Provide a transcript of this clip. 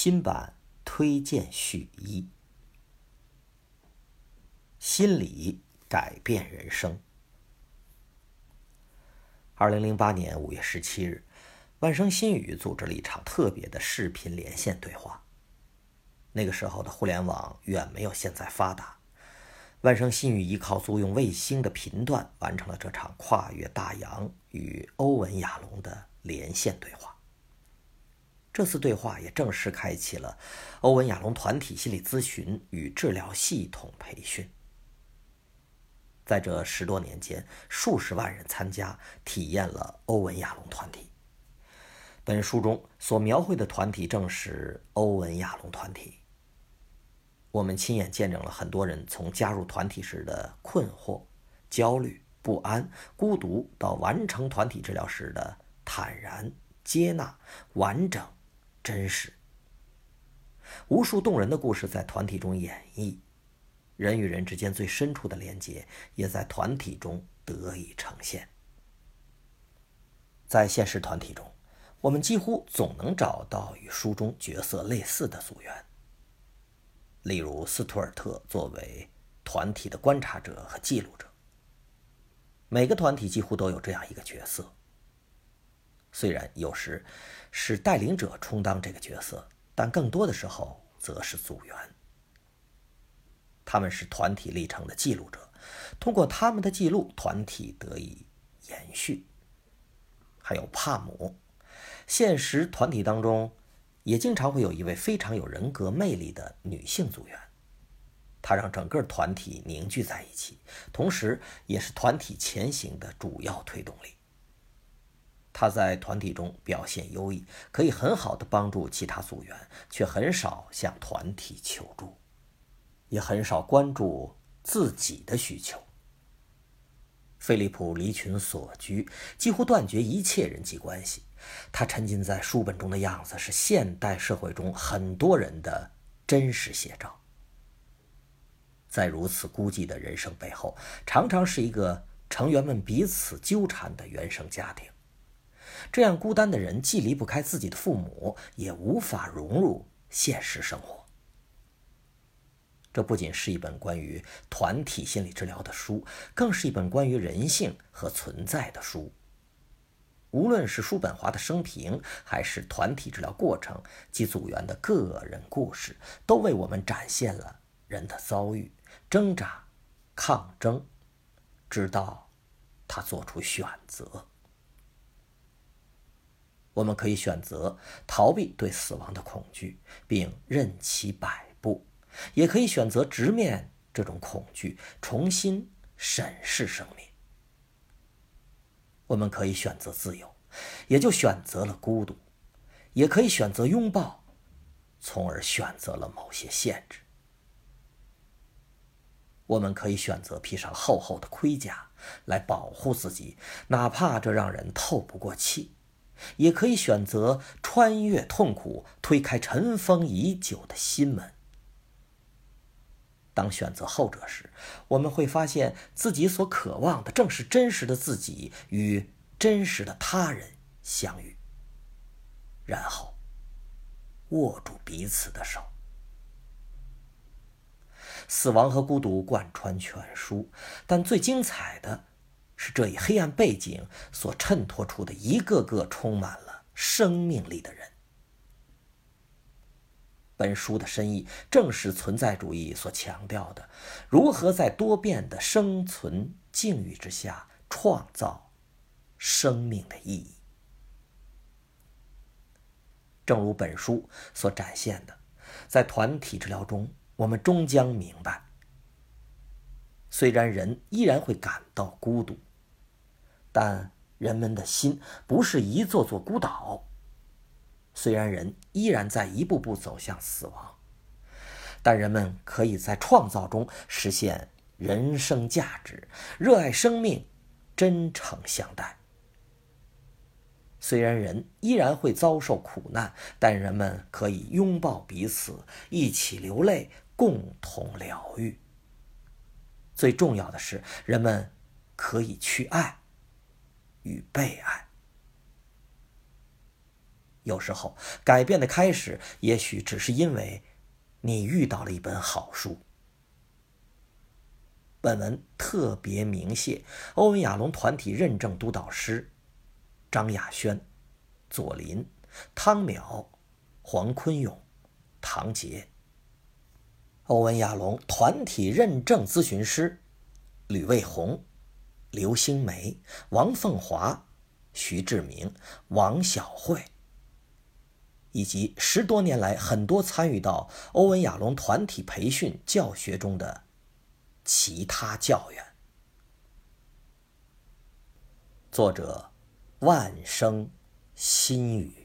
新版推荐序一：心理改变人生。二零零八年五月十七日，万生新语组织了一场特别的视频连线对话。那个时候的互联网远没有现在发达，万生新语依靠租用卫星的频段，完成了这场跨越大洋与欧文亚龙的连线对话。这次对话也正式开启了欧文亚龙团体心理咨询与治疗系统培训。在这十多年间，数十万人参加体验了欧文亚龙团体。本书中所描绘的团体正是欧文亚龙团体。我们亲眼见证了很多人从加入团体时的困惑、焦虑、不安、孤独，到完成团体治疗时的坦然、接纳、完整。真实，无数动人的故事在团体中演绎，人与人之间最深处的连结也在团体中得以呈现。在现实团体中，我们几乎总能找到与书中角色类似的组员。例如，斯图尔特作为团体的观察者和记录者，每个团体几乎都有这样一个角色。虽然有时是带领者充当这个角色，但更多的时候则是组员。他们是团体历程的记录者，通过他们的记录，团体得以延续。还有帕姆，现实团体当中也经常会有一位非常有人格魅力的女性组员，她让整个团体凝聚在一起，同时也是团体前行的主要推动力。他在团体中表现优异，可以很好的帮助其他组员，却很少向团体求助，也很少关注自己的需求。菲利普离群所居，几乎断绝一切人际关系。他沉浸在书本中的样子，是现代社会中很多人的真实写照。在如此孤寂的人生背后，常常是一个成员们彼此纠缠的原生家庭。这样孤单的人，既离不开自己的父母，也无法融入现实生活。这不仅是一本关于团体心理治疗的书，更是一本关于人性和存在的书。无论是叔本华的生平，还是团体治疗过程及组员的个人故事，都为我们展现了人的遭遇、挣扎、抗争，直到他做出选择。我们可以选择逃避对死亡的恐惧，并任其摆布；也可以选择直面这种恐惧，重新审视生命。我们可以选择自由，也就选择了孤独；也可以选择拥抱，从而选择了某些限制。我们可以选择披上厚厚的盔甲来保护自己，哪怕这让人透不过气。也可以选择穿越痛苦，推开尘封已久的心门。当选择后者时，我们会发现自己所渴望的正是真实的自己与真实的他人相遇，然后握住彼此的手。死亡和孤独贯穿全书，但最精彩的。是这一黑暗背景所衬托出的一个个充满了生命力的人。本书的深意正是存在主义所强调的：如何在多变的生存境遇之下创造生命的意义。正如本书所展现的，在团体治疗中，我们终将明白，虽然人依然会感到孤独。但人们的心不是一座座孤岛。虽然人依然在一步步走向死亡，但人们可以在创造中实现人生价值，热爱生命，真诚相待。虽然人依然会遭受苦难，但人们可以拥抱彼此，一起流泪，共同疗愈。最重要的是，人们可以去爱。与被爱，有时候，改变的开始也许只是因为你遇到了一本好书。本文特别鸣谢欧文亚龙团体认证督导师张亚轩、左林、汤淼、黄坤勇、唐杰。欧文亚龙团体认证咨询师吕卫红、刘星梅、王凤华、徐志明、王小慧。以及十多年来很多参与到欧文亚龙团体培训教学中的其他教员。作者：万生心语。